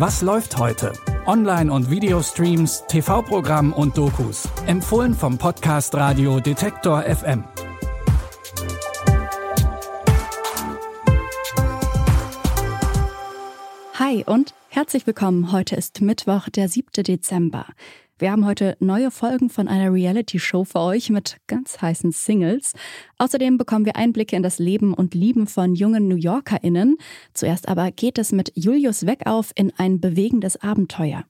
Was läuft heute? Online- und Videostreams, TV-Programm und Dokus. Empfohlen vom Podcast Radio Detektor FM. Hi und herzlich willkommen. Heute ist Mittwoch, der 7. Dezember. Wir haben heute neue Folgen von einer Reality-Show für euch mit ganz heißen Singles. Außerdem bekommen wir Einblicke in das Leben und Lieben von jungen New YorkerInnen. Zuerst aber geht es mit Julius Weckauf in ein bewegendes Abenteuer.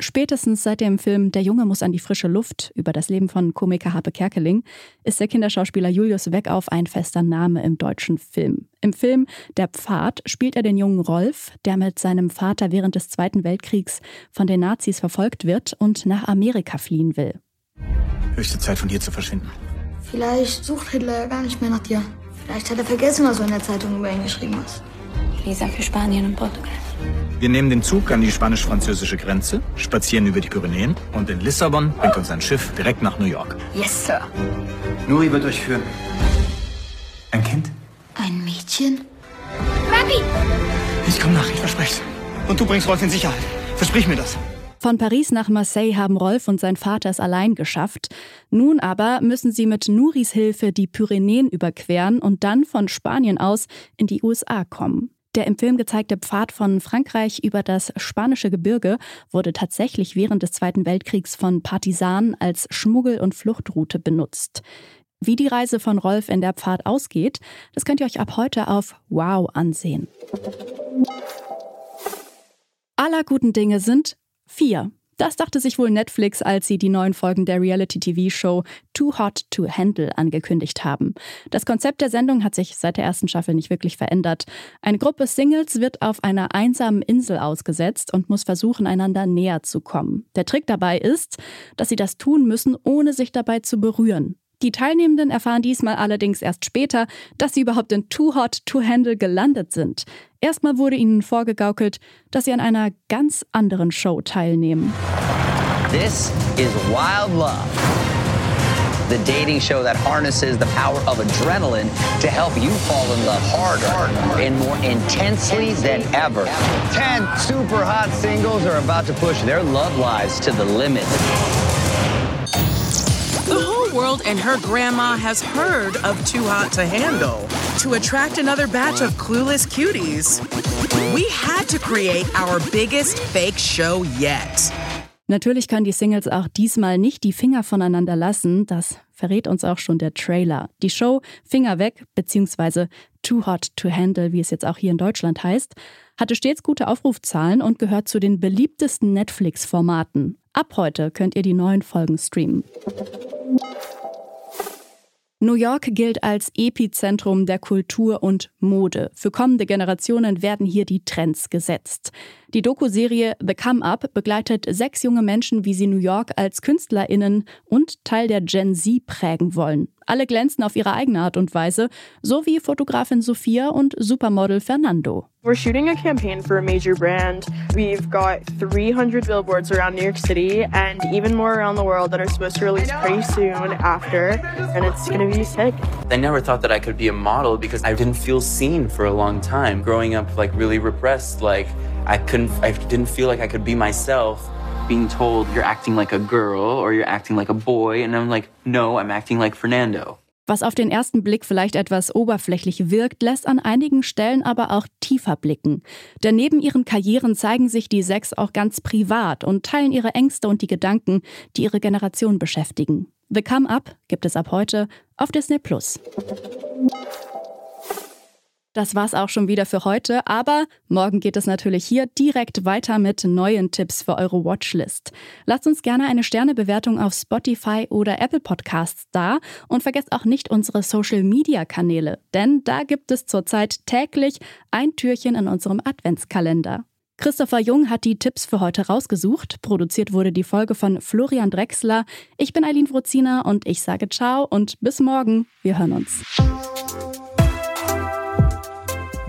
Spätestens seit dem Film Der Junge muss an die frische Luft über das Leben von Komiker Harpe Kerkeling ist der Kinderschauspieler Julius Weckauf ein fester Name im deutschen Film. Im Film Der Pfad spielt er den jungen Rolf, der mit seinem Vater während des Zweiten Weltkriegs von den Nazis verfolgt wird und nach Amerika fliehen will. Höchste Zeit, von hier zu verschwinden. Vielleicht sucht Hitler ja gar nicht mehr nach dir. Vielleicht hat er vergessen, was du in der Zeitung über ihn geschrieben hast. Visa für Spanien und Portugal. Wir nehmen den Zug an die spanisch-französische Grenze, spazieren über die Pyrenäen und in Lissabon bringt uns ein Schiff direkt nach New York. Yes, Sir. Nuri wird euch führen. Ein Kind? Ein Mädchen? Ich komme nach, ich verspreche Und du bringst Rolf in Sicherheit. Versprich mir das. Von Paris nach Marseille haben Rolf und sein Vater es allein geschafft. Nun aber müssen sie mit Nuris Hilfe die Pyrenäen überqueren und dann von Spanien aus in die USA kommen. Der im Film gezeigte Pfad von Frankreich über das spanische Gebirge wurde tatsächlich während des Zweiten Weltkriegs von Partisanen als Schmuggel- und Fluchtroute benutzt. Wie die Reise von Rolf in der Pfad ausgeht, das könnt ihr euch ab heute auf Wow ansehen. Aller guten Dinge sind vier. Das dachte sich wohl Netflix, als sie die neuen Folgen der Reality-TV-Show Too Hot to Handle angekündigt haben. Das Konzept der Sendung hat sich seit der ersten Staffel nicht wirklich verändert. Eine Gruppe Singles wird auf einer einsamen Insel ausgesetzt und muss versuchen, einander näher zu kommen. Der Trick dabei ist, dass sie das tun müssen, ohne sich dabei zu berühren. Die Teilnehmenden erfahren diesmal allerdings erst später, dass sie überhaupt in Too Hot to Handle gelandet sind. Erstmal wurde ihnen vorgegaukelt, dass sie an einer ganz anderen Show teilnehmen. This is Wild Love, the dating show that harnesses the power of adrenaline to help you fall in love harder and more intensely than ever. Ten super hot singles are about to push their love lives to the limit. World and her grandma has heard of Too Hot to Handle. To attract another batch of clueless cuties, we had to create our biggest fake show yet. Natürlich können die Singles auch diesmal nicht die Finger voneinander lassen. Das verrät uns auch schon der Trailer. Die Show Finger weg, beziehungsweise Too Hot to Handle, wie es jetzt auch hier in Deutschland heißt, hatte stets gute Aufrufzahlen und gehört zu den beliebtesten Netflix-Formaten. Ab heute könnt ihr die neuen Folgen streamen. New York gilt als Epizentrum der Kultur und Mode. Für kommende Generationen werden hier die Trends gesetzt. Die Doku-Serie The Come Up begleitet sechs junge Menschen, wie sie New York als KünstlerInnen und Teil der Gen Z prägen wollen. Alle glänzen auf ihre eigene Art und Weise, so wie Fotografin Sophia und Supermodel Fernando. We're shooting a campaign for a major brand. We've got 300 billboards around New York City and even more around the world that are supposed to release pretty soon after, and it's gonna be sick. I never thought that I could be a model because I didn't feel seen for a long time. Growing up, like really repressed, like I couldn't, I didn't feel like I could be myself. Being told you're acting like a girl or you're acting like a boy, and I'm like, no, I'm acting like Fernando. Was auf den ersten Blick vielleicht etwas oberflächlich wirkt, lässt an einigen Stellen aber auch tiefer blicken. Denn neben ihren Karrieren zeigen sich die sechs auch ganz privat und teilen ihre Ängste und die Gedanken, die ihre Generation beschäftigen. The Come Up gibt es ab heute auf Disney Plus. Das war's auch schon wieder für heute, aber morgen geht es natürlich hier direkt weiter mit neuen Tipps für eure Watchlist. Lasst uns gerne eine Sternebewertung auf Spotify oder Apple Podcasts da und vergesst auch nicht unsere Social Media Kanäle, denn da gibt es zurzeit täglich ein Türchen in unserem Adventskalender. Christopher Jung hat die Tipps für heute rausgesucht. Produziert wurde die Folge von Florian Drexler. Ich bin Eileen Wrozina und ich sage ciao und bis morgen. Wir hören uns.